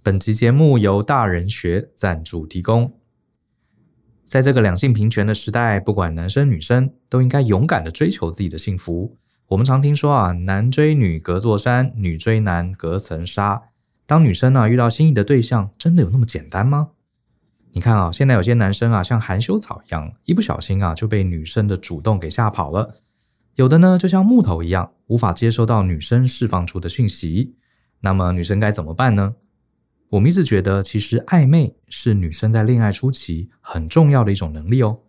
本集节目由大人学赞助提供。在这个两性平权的时代，不管男生女生，都应该勇敢的追求自己的幸福。我们常听说啊，男追女隔座山，女追男隔层纱。当女生啊遇到心仪的对象，真的有那么简单吗？你看啊，现在有些男生啊，像含羞草一样，一不小心啊就被女生的主动给吓跑了。有的呢，就像木头一样，无法接收到女生释放出的讯息。那么女生该怎么办呢？我们一直觉得，其实暧昧是女生在恋爱初期很重要的一种能力哦。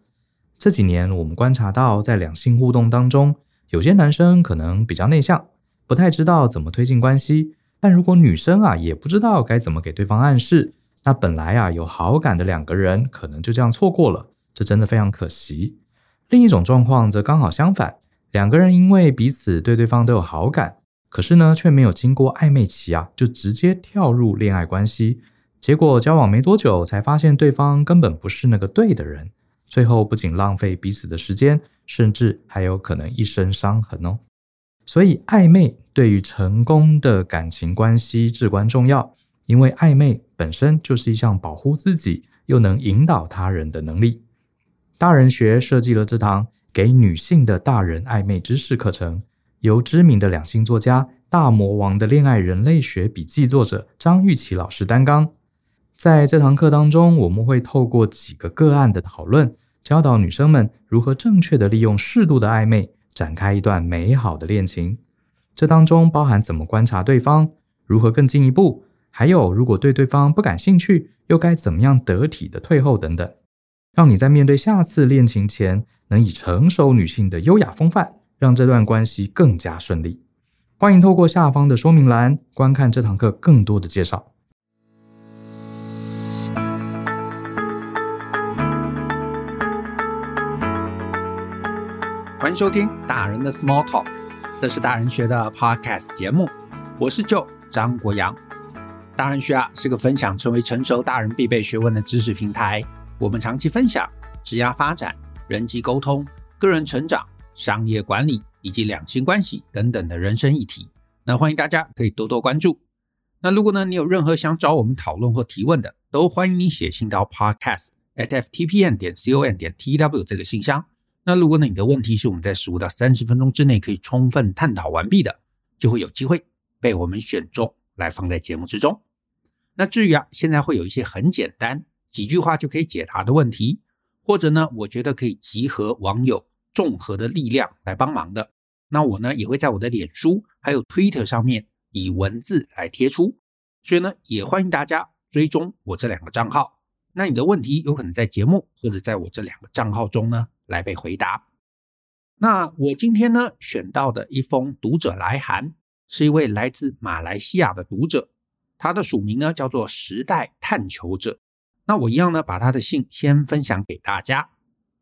这几年我们观察到，在两性互动当中，有些男生可能比较内向，不太知道怎么推进关系。但如果女生啊也不知道该怎么给对方暗示，那本来啊有好感的两个人可能就这样错过了，这真的非常可惜。另一种状况则刚好相反，两个人因为彼此对对方都有好感。可是呢，却没有经过暧昧期啊，就直接跳入恋爱关系，结果交往没多久，才发现对方根本不是那个对的人，最后不仅浪费彼此的时间，甚至还有可能一身伤痕哦。所以暧昧对于成功的感情关系至关重要，因为暧昧本身就是一项保护自己又能引导他人的能力。大人学设计了这堂给女性的大人暧昧知识课程。由知名的两性作家、大魔王的恋爱人类学笔记作者张玉琪老师担纲。在这堂课当中，我们会透过几个个案的讨论，教导女生们如何正确的利用适度的暧昧，展开一段美好的恋情。这当中包含怎么观察对方，如何更进一步，还有如果对对方不感兴趣，又该怎么样得体的退后等等，让你在面对下次恋情前，能以成熟女性的优雅风范。让这段关系更加顺利。欢迎透过下方的说明栏观看这堂课更多的介绍。欢迎收听大人的 Small Talk，这是大人学的 Podcast 节目，我是 Joe 张国阳。大人学啊是个分享成为成熟大人必备学问的知识平台，我们长期分享职业发展、人际沟通、个人成长。商业管理以及两性关系等等的人生议题，那欢迎大家可以多多关注。那如果呢，你有任何想找我们讨论或提问的，都欢迎你写信到 podcast at ftpn 点 com 点 tw 这个信箱。那如果呢，你的问题是我们在十五到三十分钟之内可以充分探讨完毕的，就会有机会被我们选中来放在节目之中。那至于啊，现在会有一些很简单几句话就可以解答的问题，或者呢，我觉得可以集合网友。综合的力量来帮忙的，那我呢也会在我的脸书还有 Twitter 上面以文字来贴出，所以呢也欢迎大家追踪我这两个账号。那你的问题有可能在节目或者在我这两个账号中呢来被回答。那我今天呢选到的一封读者来函，是一位来自马来西亚的读者，他的署名呢叫做时代探求者。那我一样呢把他的信先分享给大家。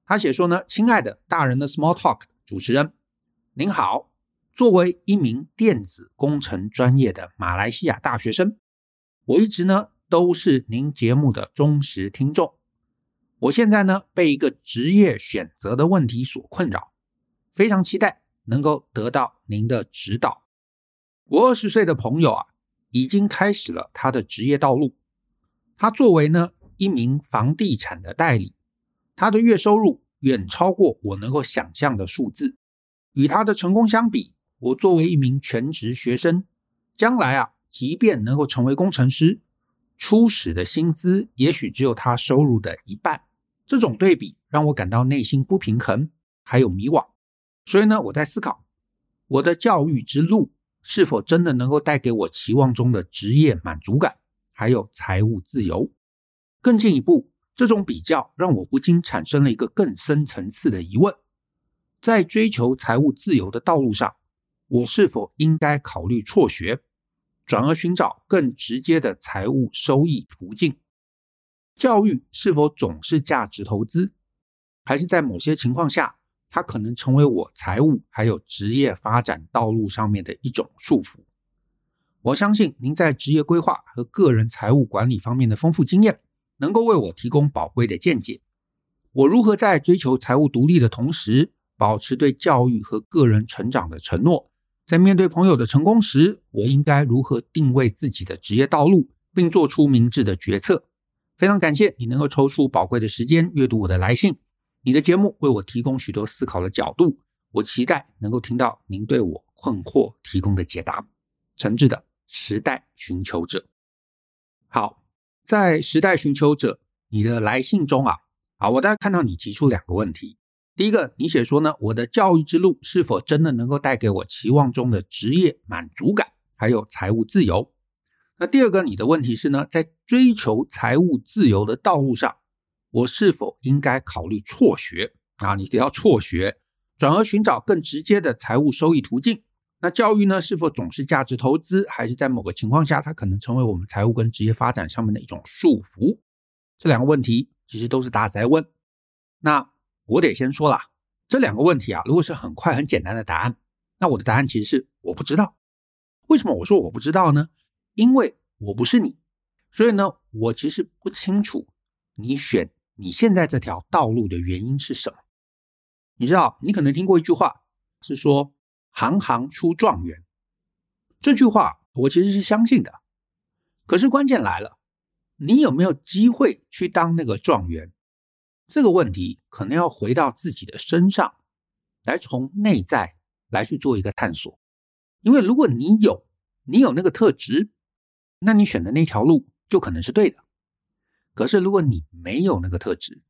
他写说呢，亲爱的大人的 Small Talk 主持人，您好。作为一名电子工程专业的马来西亚大学生，我一直呢都是您节目的忠实听众。我现在呢被一个职业选择的问题所困扰，非常期待能够得到您的指导。我二十岁的朋友啊，已经开始了他的职业道路。他作为呢一名房地产的代理。他的月收入远超过我能够想象的数字，与他的成功相比，我作为一名全职学生，将来啊，即便能够成为工程师，初始的薪资也许只有他收入的一半。这种对比让我感到内心不平衡，还有迷惘。所以呢，我在思考，我的教育之路是否真的能够带给我期望中的职业满足感，还有财务自由。更进一步。这种比较让我不禁产生了一个更深层次的疑问：在追求财务自由的道路上，我是否应该考虑辍学，转而寻找更直接的财务收益途径？教育是否总是价值投资，还是在某些情况下，它可能成为我财务还有职业发展道路上面的一种束缚？我相信您在职业规划和个人财务管理方面的丰富经验。能够为我提供宝贵的见解。我如何在追求财务独立的同时，保持对教育和个人成长的承诺？在面对朋友的成功时，我应该如何定位自己的职业道路，并做出明智的决策。非常感谢你能够抽出宝贵的时间阅读我的来信。你的节目为我提供许多思考的角度，我期待能够听到您对我困惑提供的解答。诚挚的时代寻求者。好，在时代寻求者你的来信中啊，啊，我大概看到你提出两个问题。第一个，你写说呢，我的教育之路是否真的能够带给我期望中的职业满足感，还有财务自由？那第二个，你的问题是呢，在追求财务自由的道路上，我是否应该考虑辍学啊？你提到辍学，转而寻找更直接的财务收益途径。那教育呢，是否总是价值投资，还是在某个情况下，它可能成为我们财务跟职业发展上面的一种束缚？这两个问题其实都是大家在问。那我得先说了，这两个问题啊，如果是很快很简单的答案，那我的答案其实是我不知道。为什么我说我不知道呢？因为我不是你，所以呢，我其实不清楚你选你现在这条道路的原因是什么。你知道，你可能听过一句话，是说“行行出状元”。这句话我其实是相信的。可是关键来了，你有没有机会去当那个状元？这个问题可能要回到自己的身上，来从内在来去做一个探索。因为如果你有，你有那个特质。那你选的那条路就可能是对的，可是如果你没有那个特质，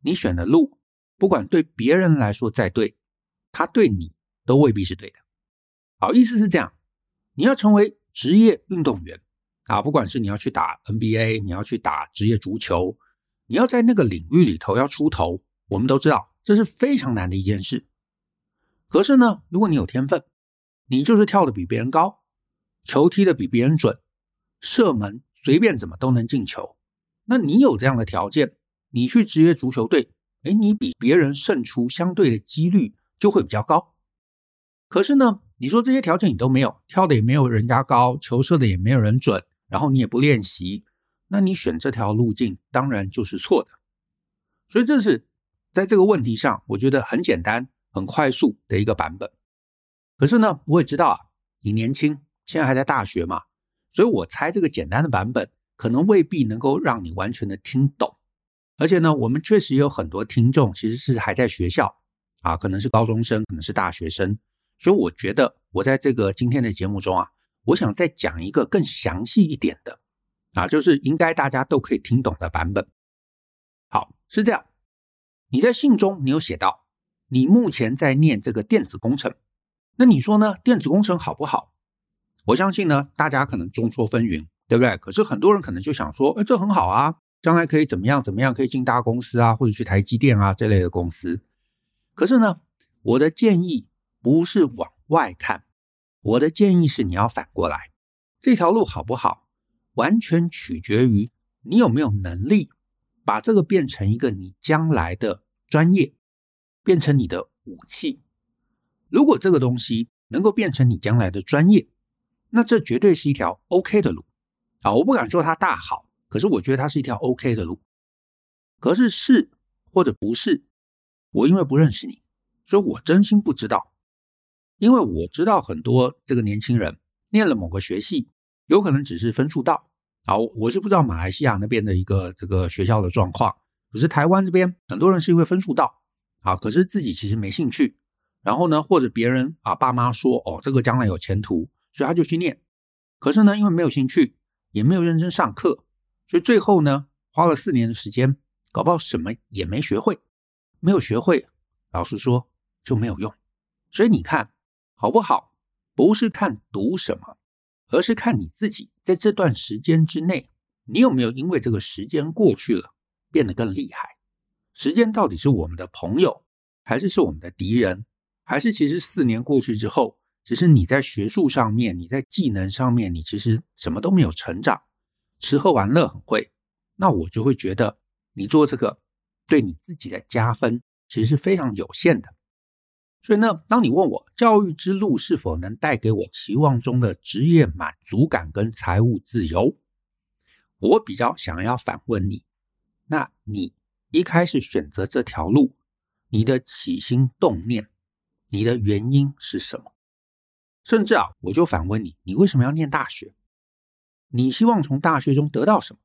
你选的路不管对别人来说再对，他对你都未必是对的。好，意思是这样，你要成为职业运动员啊，不管是你要去打 NBA，你要去打职业足球，你要在那个领域里头要出头，我们都知道这是非常难的一件事。可是呢，如果你有天分，你就是跳的比别人高，球踢的比别人准。射门随便怎么都能进球，那你有这样的条件，你去职业足球队，哎，你比别人胜出相对的几率就会比较高。可是呢，你说这些条件你都没有，跳的也没有人家高，球射的也没有人准，然后你也不练习，那你选这条路径当然就是错的。所以这是在这个问题上，我觉得很简单、很快速的一个版本。可是呢，我也知道啊，你年轻，现在还在大学嘛。所以我猜这个简单的版本可能未必能够让你完全的听懂，而且呢，我们确实有很多听众其实是还在学校啊，可能是高中生，可能是大学生。所以我觉得我在这个今天的节目中啊，我想再讲一个更详细一点的啊，就是应该大家都可以听懂的版本。好，是这样，你在信中你有写到，你目前在念这个电子工程，那你说呢？电子工程好不好？我相信呢，大家可能众说纷纭，对不对？可是很多人可能就想说，哎，这很好啊，将来可以怎么样怎么样，可以进大公司啊，或者去台积电啊这类的公司。可是呢，我的建议不是往外看，我的建议是你要反过来，这条路好不好，完全取决于你有没有能力把这个变成一个你将来的专业，变成你的武器。如果这个东西能够变成你将来的专业，那这绝对是一条 OK 的路啊！我不敢说它大好，可是我觉得它是一条 OK 的路。可是是或者不是，我因为不认识你，所以我真心不知道。因为我知道很多这个年轻人念了某个学系，有可能只是分数到。好，我是不知道马来西亚那边的一个这个学校的状况，可是台湾这边很多人是因为分数到，啊，可是自己其实没兴趣。然后呢，或者别人啊，爸妈说哦，这个将来有前途。所以他就去念，可是呢，因为没有兴趣，也没有认真上课，所以最后呢，花了四年的时间，搞不好什么也没学会，没有学会，老实说就没有用。所以你看好不好？不是看读什么，而是看你自己在这段时间之内，你有没有因为这个时间过去了，变得更厉害。时间到底是我们的朋友，还是是我们的敌人？还是其实四年过去之后，只是你在学术上面，你在技能上面，你其实什么都没有成长，吃喝玩乐很会，那我就会觉得你做这个对你自己的加分其实是非常有限的。所以呢，当你问我教育之路是否能带给我期望中的职业满足感跟财务自由，我比较想要反问你：那你一开始选择这条路，你的起心动念，你的原因是什么？甚至啊，我就反问你：你为什么要念大学？你希望从大学中得到什么？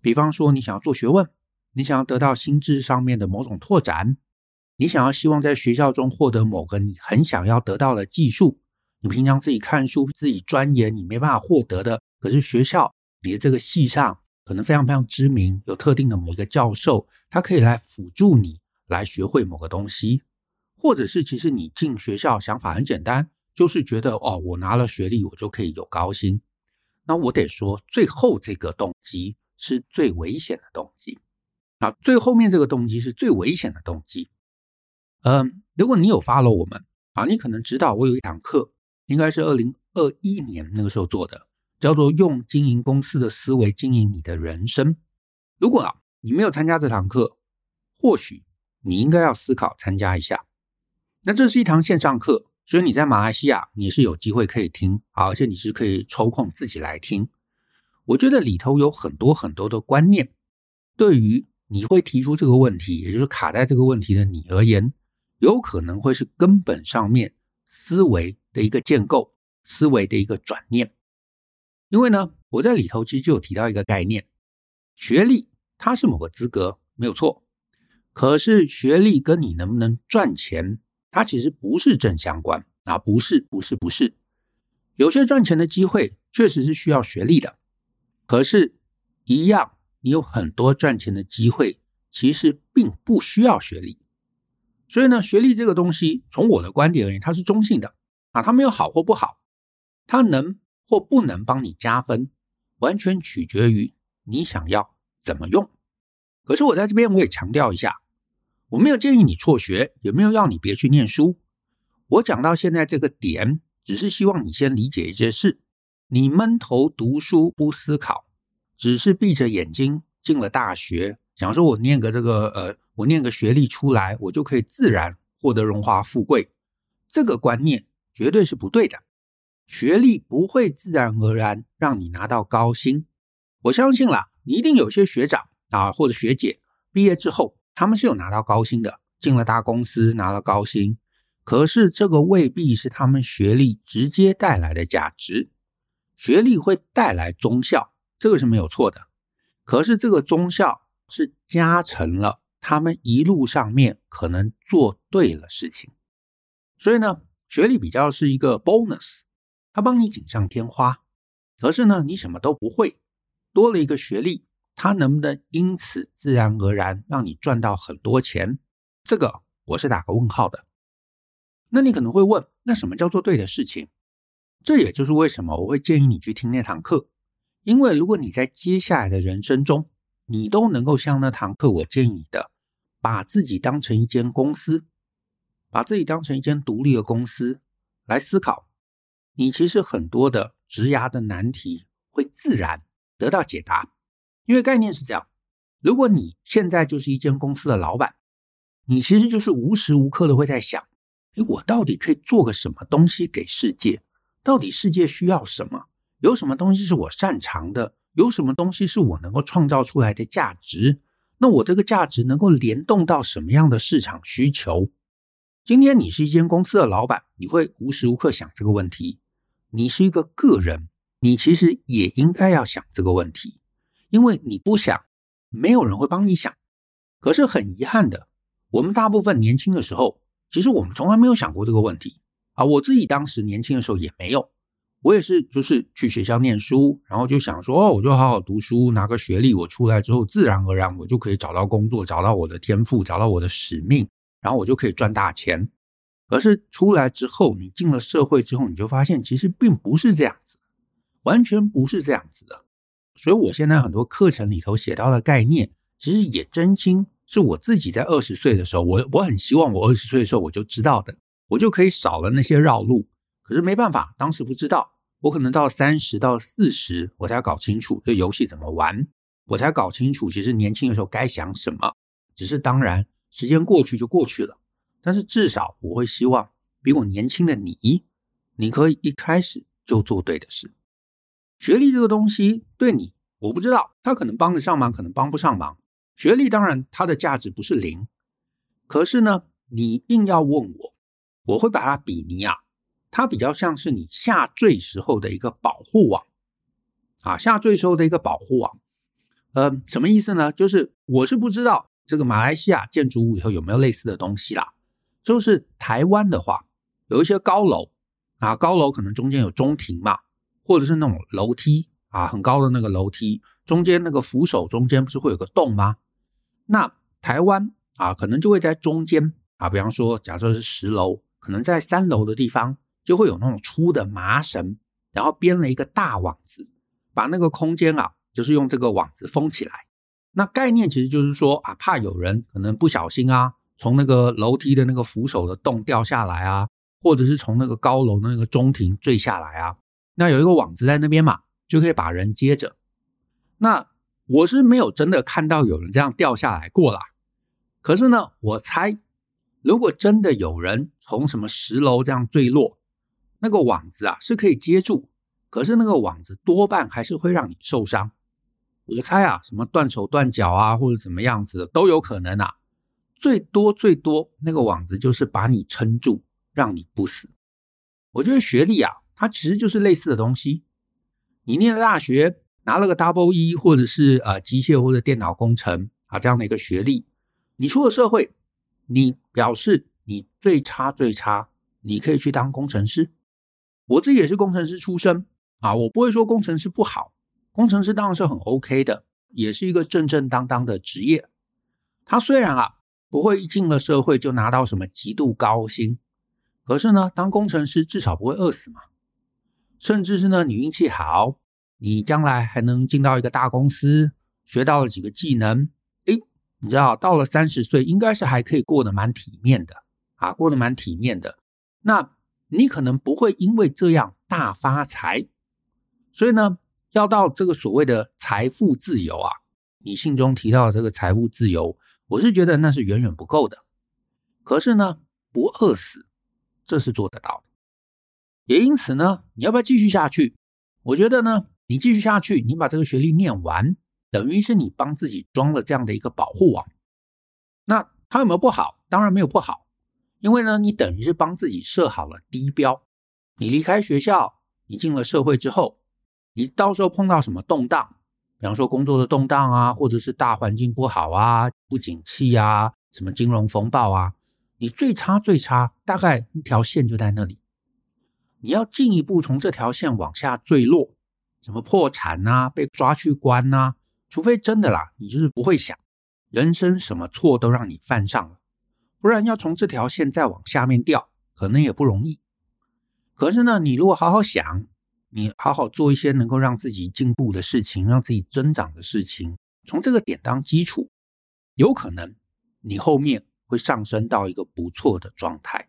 比方说，你想要做学问，你想要得到心智上面的某种拓展，你想要希望在学校中获得某个你很想要得到的技术。你平常自己看书、自己钻研，你没办法获得的，可是学校你的这个系上可能非常非常知名，有特定的某一个教授，他可以来辅助你来学会某个东西，或者是其实你进学校想法很简单，就是觉得哦，我拿了学历，我就可以有高薪。那我得说，最后这个动机是最危险的动机啊，最后面这个动机是最危险的动机。嗯，如果你有 follow 我们啊，你可能知道我有一堂课。应该是二零二一年那个时候做的，叫做“用经营公司的思维经营你的人生”。如果啊你没有参加这堂课，或许你应该要思考参加一下。那这是一堂线上课，所以你在马来西亚你是有机会可以听，而且你是可以抽空自己来听。我觉得里头有很多很多的观念，对于你会提出这个问题，也就是卡在这个问题的你而言，有可能会是根本上面思维的一个建构，思维的一个转念，因为呢，我在里头其实就有提到一个概念，学历它是某个资格，没有错，可是学历跟你能不能赚钱，它其实不是正相关啊，不是，不是，不是，有些赚钱的机会确实是需要学历的，可是，一样，你有很多赚钱的机会，其实并不需要学历，所以呢，学历这个东西，从我的观点而言，它是中性的。啊，它没有好或不好，它能或不能帮你加分，完全取决于你想要怎么用。可是我在这边我也强调一下，我没有建议你辍学，也没有要你别去念书。我讲到现在这个点，只是希望你先理解一件事：你闷头读书不思考，只是闭着眼睛进了大学，想说我念个这个呃，我念个学历出来，我就可以自然获得荣华富贵。这个观念。绝对是不对的，学历不会自然而然让你拿到高薪。我相信啦，你一定有些学长啊或者学姐毕业之后，他们是有拿到高薪的，进了大公司拿了高薪。可是这个未必是他们学历直接带来的价值。学历会带来忠孝，这个是没有错的。可是这个忠孝是加成了他们一路上面可能做对了事情。所以呢。学历比较是一个 bonus，它帮你锦上添花。可是呢，你什么都不会，多了一个学历，它能不能因此自然而然让你赚到很多钱？这个我是打个问号的。那你可能会问，那什么叫做对的事情？这也就是为什么我会建议你去听那堂课，因为如果你在接下来的人生中，你都能够像那堂课我建议你的，把自己当成一间公司。把自己当成一间独立的公司来思考，你其实很多的职涯的难题会自然得到解答。因为概念是这样：如果你现在就是一间公司的老板，你其实就是无时无刻的会在想，诶，我到底可以做个什么东西给世界？到底世界需要什么？有什么东西是我擅长的？有什么东西是我能够创造出来的价值？那我这个价值能够联动到什么样的市场需求？今天你是一间公司的老板，你会无时无刻想这个问题。你是一个个人，你其实也应该要想这个问题，因为你不想，没有人会帮你想。可是很遗憾的，我们大部分年轻的时候，其实我们从来没有想过这个问题啊。我自己当时年轻的时候也没有，我也是就是去学校念书，然后就想说，哦，我就好好读书，拿个学历，我出来之后，自然而然我就可以找到工作，找到我的天赋，找到我的使命。然后我就可以赚大钱，可是出来之后，你进了社会之后，你就发现其实并不是这样子，完全不是这样子的。所以我现在很多课程里头写到的概念，其实也真心是我自己在二十岁的时候，我我很希望我二十岁的时候我就知道的，我就可以少了那些绕路。可是没办法，当时不知道，我可能到三十到四十，我才搞清楚这游戏怎么玩，我才搞清楚其实年轻的时候该想什么。只是当然。时间过去就过去了，但是至少我会希望比我年轻的你，你可以一开始就做对的事。学历这个东西对你，我不知道，它可能帮得上忙，可能帮不上忙。学历当然它的价值不是零，可是呢，你硬要问我，我会把它比拟啊，它比较像是你下坠时候的一个保护网啊，下坠时候的一个保护网。呃，什么意思呢？就是我是不知道这个马来西亚建筑物以后有没有类似的东西啦。就是台湾的话，有一些高楼啊，高楼可能中间有中庭嘛，或者是那种楼梯啊，很高的那个楼梯，中间那个扶手中间不是会有个洞吗？那台湾啊，可能就会在中间啊，比方说，假设是十楼，可能在三楼的地方就会有那种粗的麻绳，然后编了一个大网子，把那个空间啊。就是用这个网子封起来，那概念其实就是说啊，怕有人可能不小心啊，从那个楼梯的那个扶手的洞掉下来啊，或者是从那个高楼的那个中庭坠下来啊，那有一个网子在那边嘛，就可以把人接着。那我是没有真的看到有人这样掉下来过啦，可是呢，我猜如果真的有人从什么十楼这样坠落，那个网子啊是可以接住，可是那个网子多半还是会让你受伤。我猜啊，什么断手断脚啊，或者怎么样子都有可能啊。最多最多，那个网子就是把你撑住，让你不死。我觉得学历啊，它其实就是类似的东西。你念了大学，拿了个 Double E，或者是呃机械或者电脑工程啊这样的一个学历，你出了社会，你表示你最差最差，你可以去当工程师。我自己也是工程师出身啊，我不会说工程师不好。工程师当然是很 OK 的，也是一个正正当当的职业。他虽然啊不会一进了社会就拿到什么极度高薪，可是呢，当工程师至少不会饿死嘛。甚至是呢，你运气好，你将来还能进到一个大公司，学到了几个技能，诶，你知道到了三十岁应该是还可以过得蛮体面的啊，过得蛮体面的。那你可能不会因为这样大发财，所以呢。要到这个所谓的财富自由啊，你信中提到的这个财富自由，我是觉得那是远远不够的。可是呢，不饿死，这是做得到的。也因此呢，你要不要继续下去？我觉得呢，你继续下去，你把这个学历念完，等于是你帮自己装了这样的一个保护网。那它有没有不好？当然没有不好，因为呢，你等于是帮自己设好了低标。你离开学校，你进了社会之后。你到时候碰到什么动荡，比方说工作的动荡啊，或者是大环境不好啊、不景气啊、什么金融风暴啊，你最差最差，大概一条线就在那里。你要进一步从这条线往下坠落，什么破产啊、被抓去关啊，除非真的啦，你就是不会想，人生什么错都让你犯上了，不然要从这条线再往下面掉，可能也不容易。可是呢，你如果好好想。你好好做一些能够让自己进步的事情，让自己增长的事情，从这个点当基础，有可能你后面会上升到一个不错的状态。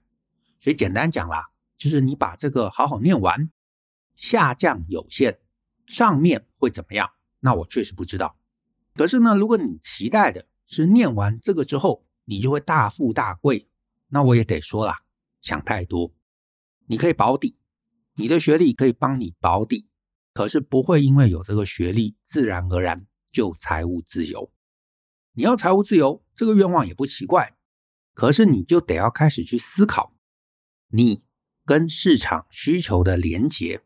所以简单讲啦，就是你把这个好好念完，下降有限，上面会怎么样？那我确实不知道。可是呢，如果你期待的是念完这个之后，你就会大富大贵，那我也得说啦，想太多。你可以保底。你的学历可以帮你保底，可是不会因为有这个学历，自然而然就财务自由。你要财务自由，这个愿望也不奇怪，可是你就得要开始去思考，你跟市场需求的连结，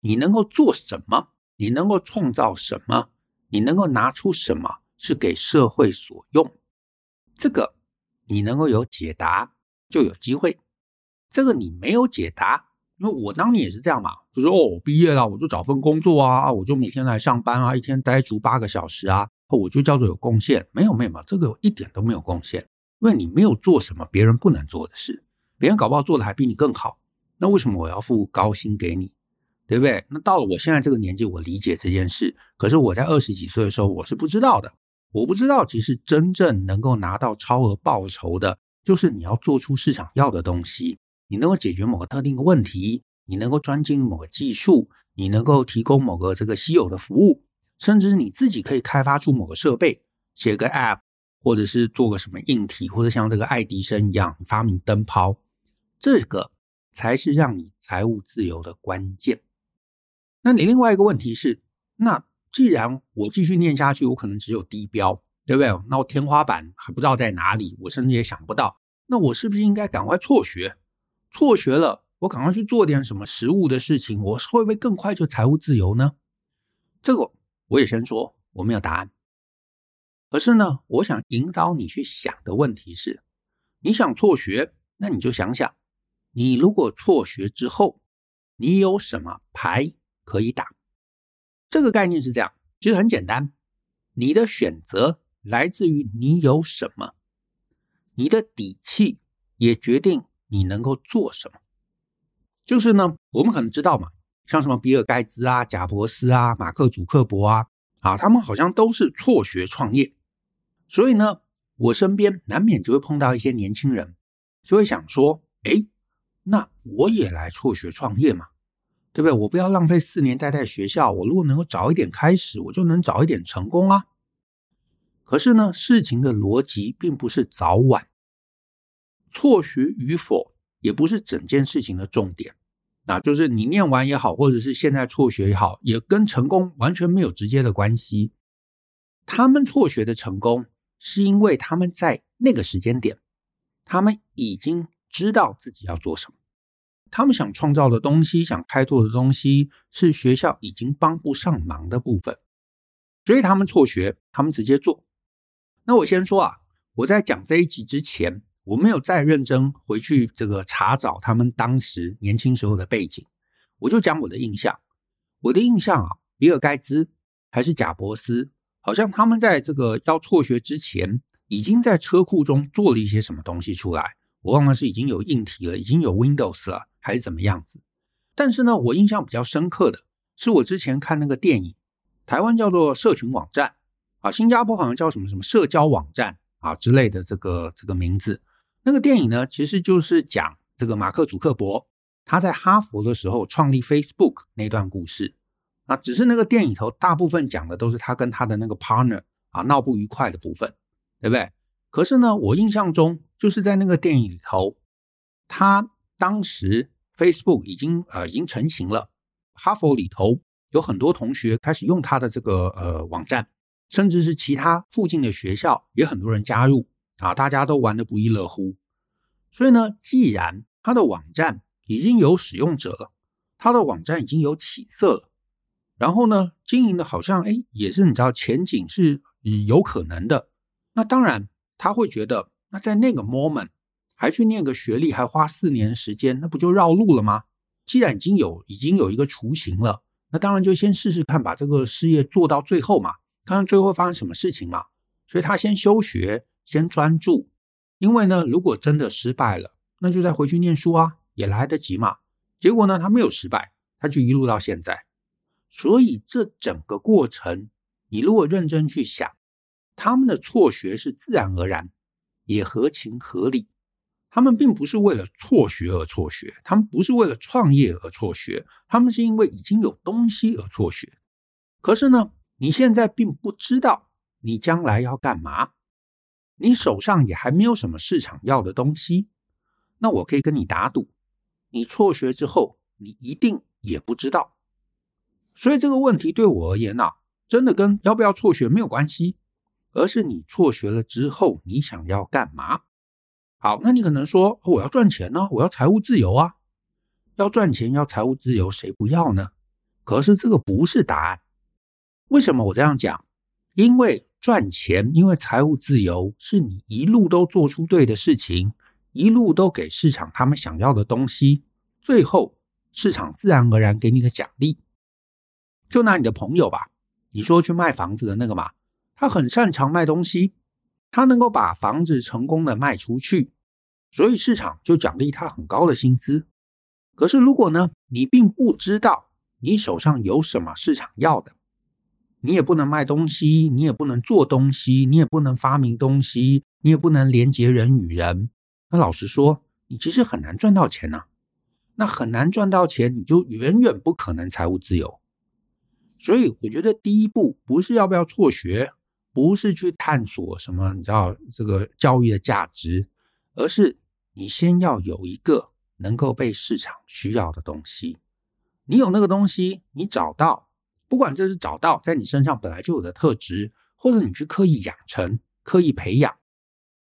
你能够做什么？你能够创造什么？你能够拿出什么是给社会所用？这个你能够有解答，就有机会；这个你没有解答。因为我当年也是这样嘛，就是哦，我毕业了，我就找份工作啊，我就每天来上班啊，一天待足八个小时啊，我就叫做有贡献。没有，没有嘛，这个一点都没有贡献，因为你没有做什么别人不能做的事，别人搞不好做的还比你更好，那为什么我要付高薪给你？对不对？那到了我现在这个年纪，我理解这件事，可是我在二十几岁的时候，我是不知道的，我不知道其实真正能够拿到超额报酬的，就是你要做出市场要的东西。你能够解决某个特定的问题，你能够专精于某个技术，你能够提供某个这个稀有的服务，甚至是你自己可以开发出某个设备，写个 App，或者是做个什么硬体，或者像这个爱迪生一样发明灯泡，这个才是让你财务自由的关键。那你另外一个问题是，那既然我继续念下去，我可能只有低标，对不对？那我天花板还不知道在哪里，我甚至也想不到，那我是不是应该赶快辍学？辍学了，我赶快去做点什么实务的事情，我会不会更快就财务自由呢？这个我也先说我没有答案。可是呢，我想引导你去想的问题是：你想辍学，那你就想想，你如果辍学之后，你有什么牌可以打？这个概念是这样，其实很简单，你的选择来自于你有什么，你的底气也决定你能够做什么。就是呢，我们可能知道嘛，像什么比尔盖茨啊、贾伯斯啊、马克祖克伯啊，啊，他们好像都是辍学创业。所以呢，我身边难免就会碰到一些年轻人，就会想说，哎，那我也来辍学创业嘛，对不对？我不要浪费四年待在学校，我如果能够早一点开始，我就能早一点成功啊。可是呢，事情的逻辑并不是早晚，辍学与否。也不是整件事情的重点，啊，就是你念完也好，或者是现在辍学也好，也跟成功完全没有直接的关系。他们辍学的成功，是因为他们在那个时间点，他们已经知道自己要做什么，他们想创造的东西，想开拓的东西，是学校已经帮不上忙的部分，所以他们辍学，他们直接做。那我先说啊，我在讲这一集之前。我没有再认真回去这个查找他们当时年轻时候的背景，我就讲我的印象。我的印象啊，比尔盖茨还是贾伯斯，好像他们在这个要辍学之前，已经在车库中做了一些什么东西出来。我忘了是已经有硬体了，已经有 Windows 了，还是怎么样子。但是呢，我印象比较深刻的是我之前看那个电影，台湾叫做社群网站啊，新加坡好像叫什么什么社交网站啊之类的这个这个名字。那个电影呢，其实就是讲这个马克·祖克伯他在哈佛的时候创立 Facebook 那段故事啊。只是那个电影头大部分讲的都是他跟他的那个 partner 啊闹不愉快的部分，对不对？可是呢，我印象中就是在那个电影里头，他当时 Facebook 已经呃已经成型了，哈佛里头有很多同学开始用他的这个呃网站，甚至是其他附近的学校也很多人加入。啊，大家都玩得不亦乐乎。所以呢，既然他的网站已经有使用者了，他的网站已经有起色了，然后呢，经营的好像哎，也是你知道前景是有可能的。那当然他会觉得，那在那个 moment 还去念个学历，还花四年时间，那不就绕路了吗？既然已经有已经有一个雏形了，那当然就先试试看，把这个事业做到最后嘛，看看最后发生什么事情嘛。所以他先休学。先专注，因为呢，如果真的失败了，那就再回去念书啊，也来得及嘛。结果呢，他没有失败，他就一路到现在。所以这整个过程，你如果认真去想，他们的辍学是自然而然，也合情合理。他们并不是为了辍学而辍学，他们不是为了创业而辍学，他们是因为已经有东西而辍学。可是呢，你现在并不知道你将来要干嘛。你手上也还没有什么市场要的东西，那我可以跟你打赌，你辍学之后，你一定也不知道。所以这个问题对我而言啊，真的跟要不要辍学没有关系，而是你辍学了之后，你想要干嘛？好，那你可能说，我要赚钱呢，我要财务自由啊，要赚钱要财务自由，谁不要呢？可是这个不是答案。为什么我这样讲？因为。赚钱，因为财务自由是你一路都做出对的事情，一路都给市场他们想要的东西，最后市场自然而然给你的奖励。就拿你的朋友吧，你说去卖房子的那个嘛，他很擅长卖东西，他能够把房子成功的卖出去，所以市场就奖励他很高的薪资。可是如果呢，你并不知道你手上有什么市场要的。你也不能卖东西，你也不能做东西，你也不能发明东西，你也不能连接人与人。那老实说，你其实很难赚到钱呐。那很难赚到钱，你就远远不可能财务自由。所以，我觉得第一步不是要不要辍学，不是去探索什么，你知道这个教育的价值，而是你先要有一个能够被市场需要的东西。你有那个东西，你找到。不管这是找到在你身上本来就有的特质，或者你去刻意养成、刻意培养，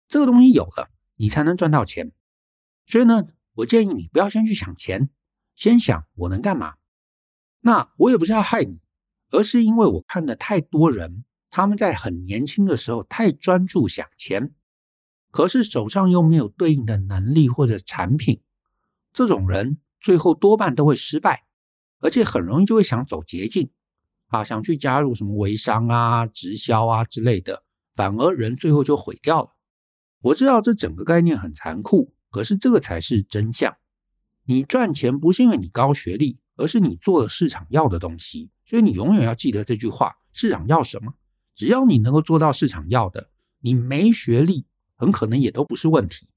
这个东西有了，你才能赚到钱。所以呢，我建议你不要先去想钱，先想我能干嘛。那我也不是要害你，而是因为我看了太多人，他们在很年轻的时候太专注想钱，可是手上又没有对应的能力或者产品，这种人最后多半都会失败，而且很容易就会想走捷径，啊，想去加入什么微商啊、直销啊之类的，反而人最后就毁掉了。我知道这整个概念很残酷，可是这个才是真相。你赚钱不是因为你高学历，而是你做了市场要的东西。所以你永远要记得这句话：市场要什么？只要你能够做到市场要的，你没学历很可能也都不是问题。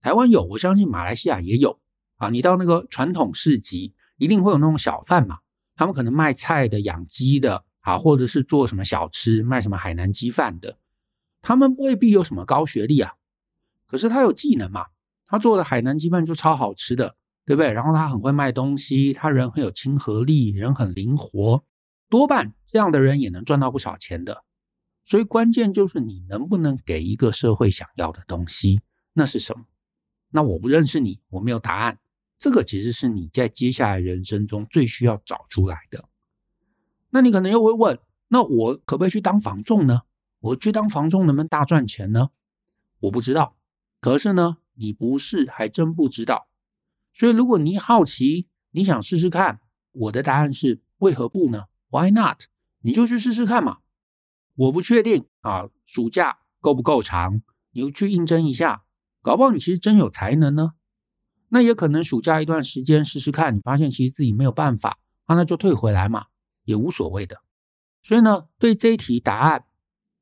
台湾有，我相信马来西亚也有啊。你到那个传统市集，一定会有那种小贩嘛，他们可能卖菜的、养鸡的啊，或者是做什么小吃，卖什么海南鸡饭的。他们未必有什么高学历啊，可是他有技能嘛，他做的海南鸡饭就超好吃的。对不对？然后他很会卖东西，他人很有亲和力，人很灵活，多半这样的人也能赚到不少钱的。所以关键就是你能不能给一个社会想要的东西，那是什么？那我不认识你，我没有答案。这个其实是你在接下来人生中最需要找出来的。那你可能又会问：那我可不可以去当房仲呢？我去当房仲能不能大赚钱呢？我不知道。可是呢，你不是还真不知道。所以，如果你好奇，你想试试看，我的答案是为何不呢？Why not？你就去试试看嘛。我不确定啊，暑假够不够长？你就去应征一下，搞不好你其实真有才能呢。那也可能暑假一段时间试试看，你发现其实自己没有办法，啊，那就退回来嘛，也无所谓的。所以呢，对这一题答案，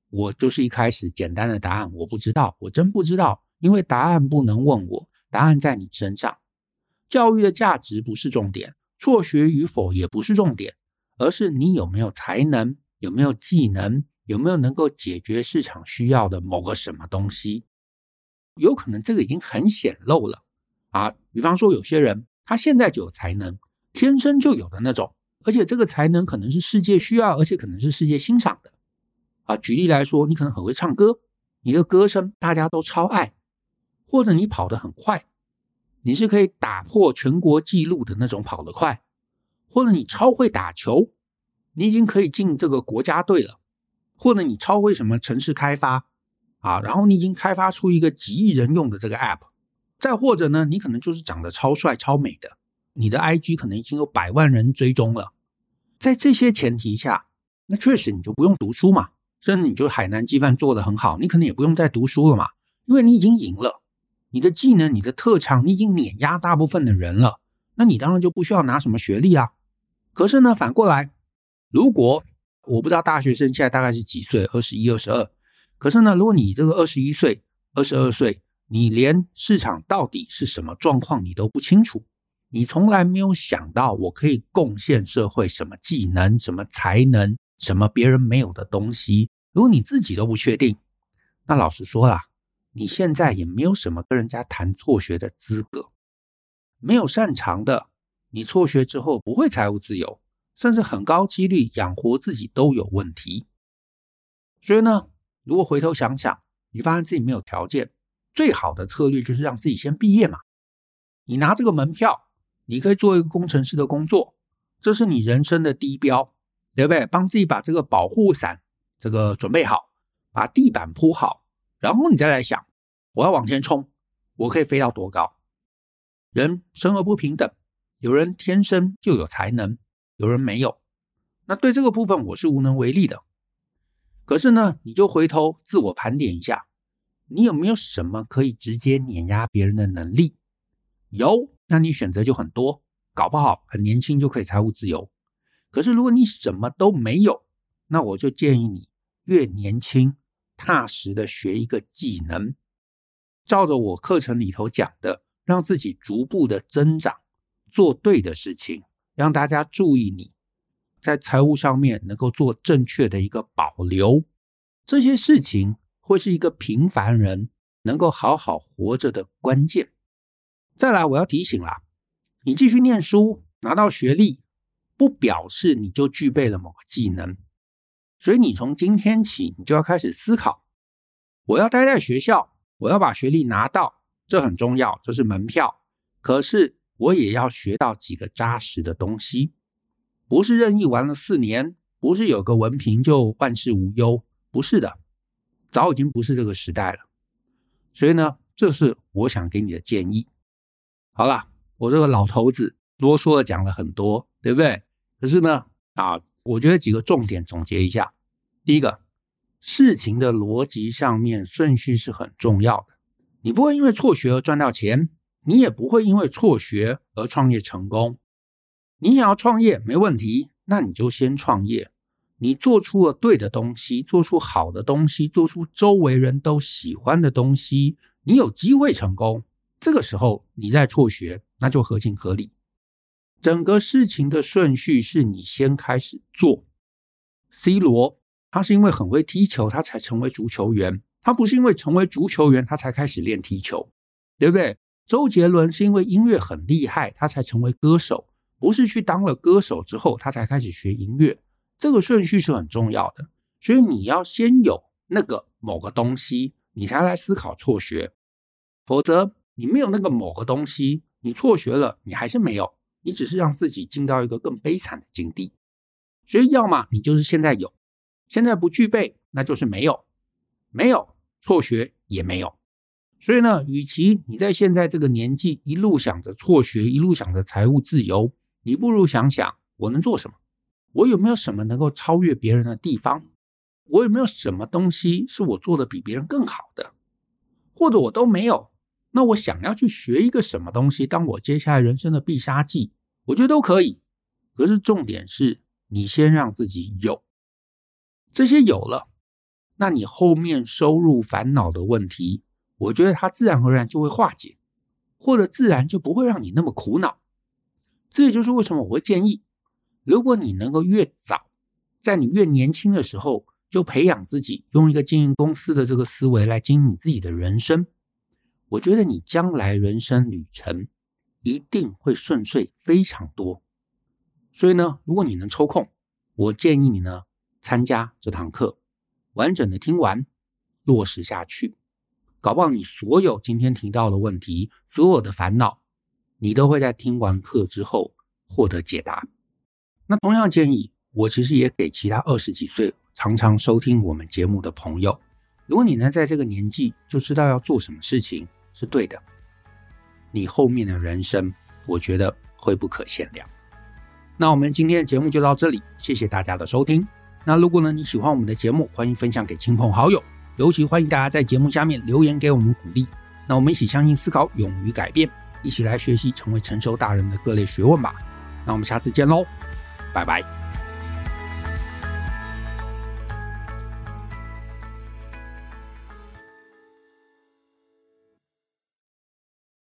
我就是一开始简单的答案，我不知道，我真不知道，因为答案不能问我，答案在你身上。教育的价值不是重点，辍学与否也不是重点，而是你有没有才能，有没有技能，有没有能够解决市场需要的某个什么东西。有可能这个已经很显露了啊，比方说有些人他现在就有才能，天生就有的那种，而且这个才能可能是世界需要，而且可能是世界欣赏的啊。举例来说，你可能很会唱歌，你的歌声大家都超爱，或者你跑得很快。你是可以打破全国纪录的那种跑得快，或者你超会打球，你已经可以进这个国家队了，或者你超会什么城市开发啊，然后你已经开发出一个几亿人用的这个 app，再或者呢，你可能就是长得超帅超美的，你的 IG 可能已经有百万人追踪了，在这些前提下，那确实你就不用读书嘛，甚至你就海南鸡饭做得很好，你可能也不用再读书了嘛，因为你已经赢了。你的技能、你的特长，你已经碾压大部分的人了，那你当然就不需要拿什么学历啊。可是呢，反过来，如果我不知道大学生现在大概是几岁，二十一、二十二。可是呢，如果你这个二十一岁、二十二岁，你连市场到底是什么状况你都不清楚，你从来没有想到我可以贡献社会什么技能、什么才能、什么别人没有的东西，如果你自己都不确定，那老实说啦。你现在也没有什么跟人家谈辍学的资格，没有擅长的，你辍学之后不会财务自由，甚至很高几率养活自己都有问题。所以呢，如果回头想想，你发现自己没有条件，最好的策略就是让自己先毕业嘛。你拿这个门票，你可以做一个工程师的工作，这是你人生的低标，对不对？帮自己把这个保护伞这个准备好，把地板铺好。然后你再来想，我要往前冲，我可以飞到多高？人生而不平等，有人天生就有才能，有人没有。那对这个部分我是无能为力的。可是呢，你就回头自我盘点一下，你有没有什么可以直接碾压别人的能力？有，那你选择就很多，搞不好很年轻就可以财务自由。可是如果你什么都没有，那我就建议你越年轻。踏实的学一个技能，照着我课程里头讲的，让自己逐步的增长，做对的事情，让大家注意你，在财务上面能够做正确的一个保留，这些事情会是一个平凡人能够好好活着的关键。再来，我要提醒啦，你继续念书，拿到学历，不表示你就具备了某个技能。所以你从今天起，你就要开始思考：我要待在学校，我要把学历拿到，这很重要，这是门票。可是我也要学到几个扎实的东西，不是任意玩了四年，不是有个文凭就万事无忧，不是的，早已经不是这个时代了。所以呢，这是我想给你的建议。好了，我这个老头子啰嗦的讲了很多，对不对？可是呢，啊，我觉得几个重点总结一下。第一个，事情的逻辑上面顺序是很重要的。你不会因为辍学而赚到钱，你也不会因为辍学而创业成功。你想要创业没问题，那你就先创业。你做出了对的东西，做出好的东西，做出周围人都喜欢的东西，你有机会成功。这个时候你再辍学，那就合情合理。整个事情的顺序是你先开始做。C 罗他是因为很会踢球，他才成为足球员。他不是因为成为足球员，他才开始练踢球，对不对？周杰伦是因为音乐很厉害，他才成为歌手，不是去当了歌手之后，他才开始学音乐。这个顺序是很重要的，所以你要先有那个某个东西，你才来思考辍学，否则。你没有那个某个东西，你辍学了，你还是没有，你只是让自己进到一个更悲惨的境地。所以，要么你就是现在有，现在不具备，那就是没有，没有辍学也没有。所以呢，与其你在现在这个年纪一路想着辍学，一路想着财务自由，你不如想想我能做什么，我有没有什么能够超越别人的地方，我有没有什么东西是我做的比别人更好的，或者我都没有。那我想要去学一个什么东西，当我接下来人生的必杀技，我觉得都可以。可是重点是你先让自己有这些有了，那你后面收入烦恼的问题，我觉得它自然而然就会化解，或者自然就不会让你那么苦恼。这也就是为什么我会建议，如果你能够越早，在你越年轻的时候就培养自己，用一个经营公司的这个思维来经营你自己的人生。我觉得你将来人生旅程一定会顺遂非常多，所以呢，如果你能抽空，我建议你呢参加这堂课，完整的听完，落实下去，搞不好你所有今天提到的问题，所有的烦恼，你都会在听完课之后获得解答。那同样建议，我其实也给其他二十几岁常常收听我们节目的朋友，如果你能在这个年纪就知道要做什么事情。是对的，你后面的人生，我觉得会不可限量。那我们今天的节目就到这里，谢谢大家的收听。那如果呢你喜欢我们的节目，欢迎分享给亲朋好友，尤其欢迎大家在节目下面留言给我们鼓励。那我们一起相信、思考、勇于改变，一起来学习成为成熟大人的各类学问吧。那我们下次见喽，拜拜。